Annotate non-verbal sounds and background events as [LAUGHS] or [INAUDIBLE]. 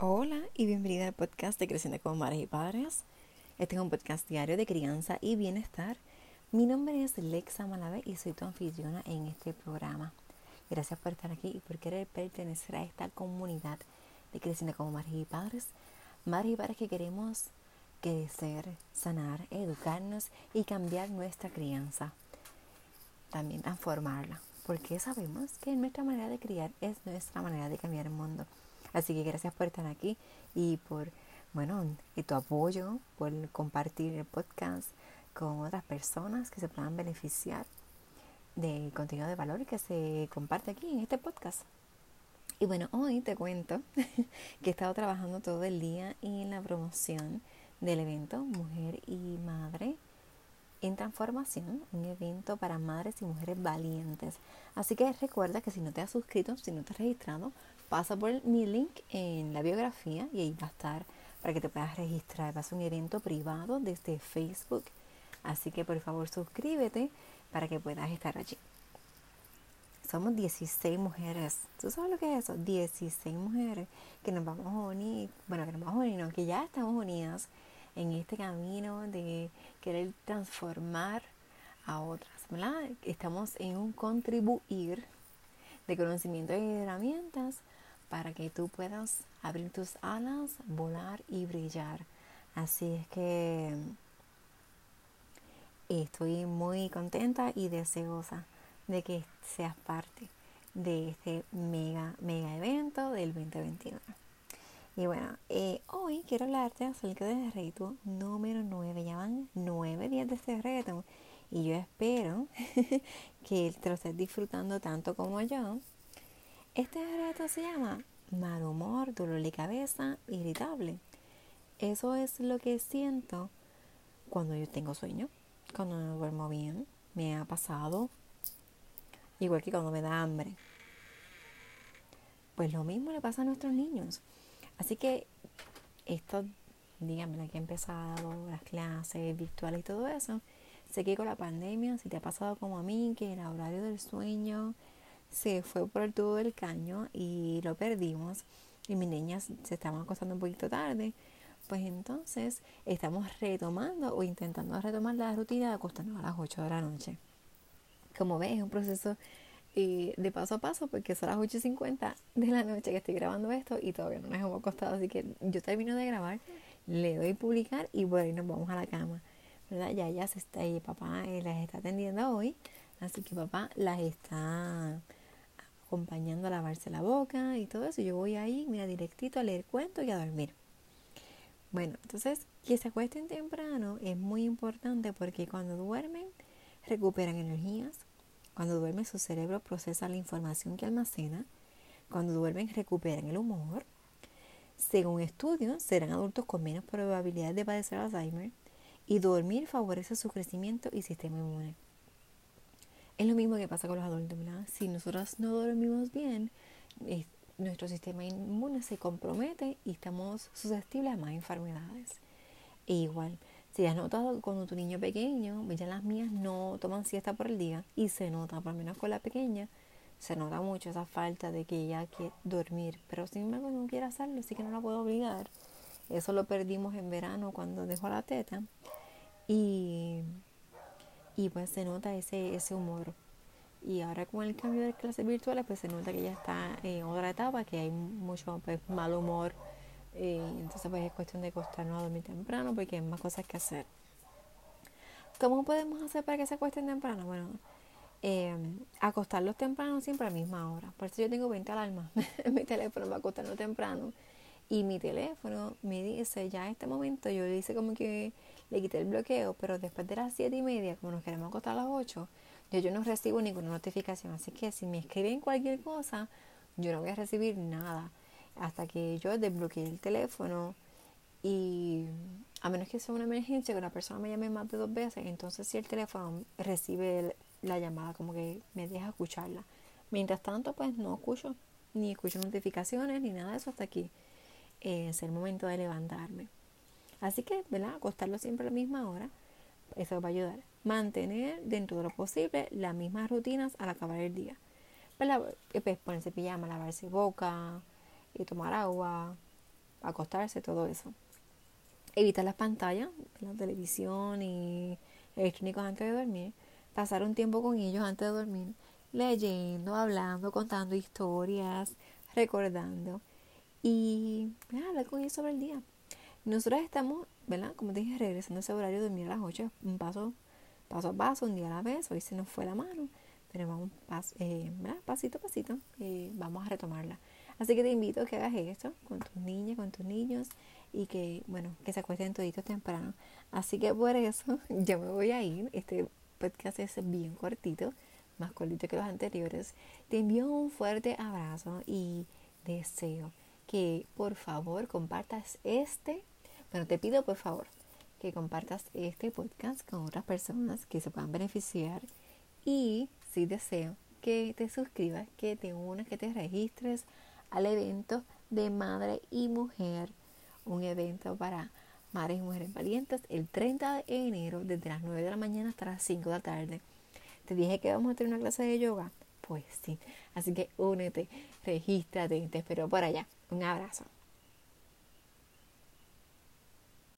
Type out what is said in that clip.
Hola y bienvenida al podcast de Creciendo como Madres y Padres. Este es un podcast diario de crianza y bienestar. Mi nombre es Lexa Malave y soy tu anfitriona en este programa. Gracias por estar aquí y por querer pertenecer a esta comunidad de Creciendo como Madres y Padres. Madres y padres que queremos crecer, sanar, educarnos y cambiar nuestra crianza. También transformarla. Porque sabemos que nuestra manera de criar es nuestra manera de cambiar el mundo. Así que gracias por estar aquí y por, bueno, y tu apoyo, por compartir el podcast con otras personas que se puedan beneficiar del contenido de valor que se comparte aquí en este podcast. Y bueno, hoy te cuento [LAUGHS] que he estado trabajando todo el día en la promoción del evento Mujer y Madre en Transformación, un evento para madres y mujeres valientes. Así que recuerda que si no te has suscrito, si no te has registrado, pasa por mi link en la biografía y ahí va a estar para que te puedas registrar. Va a un evento privado desde Facebook. Así que por favor suscríbete para que puedas estar allí. Somos 16 mujeres. ¿Tú sabes lo que es eso? 16 mujeres que nos vamos a unir. Bueno, que nos vamos a unir, no, que ya estamos unidas en este camino de querer transformar a otras. ¿verdad? Estamos en un contribuir de conocimiento y herramientas para que tú puedas abrir tus alas, volar y brillar. Así es que estoy muy contenta y deseosa de que seas parte de este mega, mega evento del 2021. Y bueno, eh, hoy quiero hablarte acerca del reto número 9. Ya van 9 días de este reto. Y yo espero [LAUGHS] que te lo estés disfrutando tanto como yo. Este reto se llama mal humor, dolor de cabeza, irritable. Eso es lo que siento cuando yo tengo sueño, cuando no duermo bien. Me ha pasado igual que cuando me da hambre. Pues lo mismo le pasa a nuestros niños. Así que esto, díganme, que ha empezado las clases virtuales y todo eso, sé que con la pandemia, si te ha pasado como a mí, que el horario del sueño se fue por el tubo del caño y lo perdimos y mis niñas se estaban acostando un poquito tarde, pues entonces estamos retomando o intentando retomar la rutina de acostarnos a las 8 de la noche. Como ves, es un proceso eh, de paso a paso porque son las 8.50 de la noche que estoy grabando esto y todavía no nos hemos acostado, así que yo termino de grabar, le doy publicar y por ahí nos vamos a la cama. ¿verdad? Ya ya se está, y papá eh, las está atendiendo hoy, así que papá las está acompañando a lavarse la boca y todo eso. Yo voy ahí, mira, directito a leer cuentos y a dormir. Bueno, entonces que se acuesten temprano es muy importante porque cuando duermen recuperan energías, cuando duermen su cerebro procesa la información que almacena, cuando duermen recuperan el humor. Según estudios, serán adultos con menos probabilidad de padecer Alzheimer y dormir favorece su crecimiento y sistema inmune. Es lo mismo que pasa con los adultos, ¿verdad? Si nosotros no dormimos bien, nuestro sistema inmune se compromete y estamos susceptibles a más enfermedades. E igual, si has notado cuando tu niño pequeño, ya las mías no toman siesta por el día y se nota, por lo menos con la pequeña, se nota mucho esa falta de que ella quiere dormir, pero sin embargo no quiere hacerlo, así que no la puedo obligar. Eso lo perdimos en verano cuando dejó la teta. Y y pues se nota ese, ese humor. Y ahora con el cambio de clases virtuales, pues se nota que ya está en otra etapa, que hay mucho pues, mal humor. Eh, entonces pues es cuestión de acostarnos a dormir temprano porque hay más cosas que hacer. ¿Cómo podemos hacer para que se acuesten temprano? Bueno, eh, acostarlos temprano siempre a la misma hora. Por eso yo tengo 20 alarmas [LAUGHS] en mi teléfono para acostarlo temprano. Y mi teléfono me dice, ya en este momento, yo le hice como que le quité el bloqueo, pero después de las 7 y media, como nos queremos acostar a las 8, yo, yo no recibo ninguna notificación. Así que si me escriben cualquier cosa, yo no voy a recibir nada hasta que yo desbloquee el teléfono y a menos que sea una emergencia que una persona me llame más de dos veces, entonces si el teléfono recibe la llamada, como que me deja escucharla. Mientras tanto, pues no escucho, ni escucho notificaciones, ni nada de eso hasta aquí. Es el momento de levantarme. Así que, ¿verdad? Acostarlo siempre a la misma hora. Eso va a ayudar. Mantener dentro de lo posible las mismas rutinas al acabar el día. ¿Verdad? Pues ponerse pijama, lavarse boca, y tomar agua, acostarse, todo eso. Evitar las pantallas, la televisión y electrónicos antes de dormir. Pasar un tiempo con ellos antes de dormir, leyendo, hablando, contando historias, recordando y hablar con ellos sobre el día. Nosotros estamos, ¿verdad? Como te dije, regresando a ese horario dormir a las 8, un paso, paso a paso, un día a la vez. Hoy se nos fue la mano, pero vamos eh, pasito a pasito, eh, vamos a retomarla. Así que te invito a que hagas esto con tus niñas, con tus niños y que, bueno, que se acuesten toditos temprano. Así que por eso [LAUGHS] yo me voy a ir. Este podcast es bien cortito, más cortito que los anteriores. Te envío un fuerte abrazo y deseo que por favor compartas este, bueno, te pido por favor que compartas este podcast con otras personas que se puedan beneficiar y si deseo que te suscribas, que te unas, que te registres al evento de Madre y Mujer, un evento para madres y mujeres valientes el 30 de enero desde las 9 de la mañana hasta las 5 de la tarde. Te dije que vamos a tener una clase de yoga. Pues sí, así que únete, regístrate, te espero por allá. Un abrazo.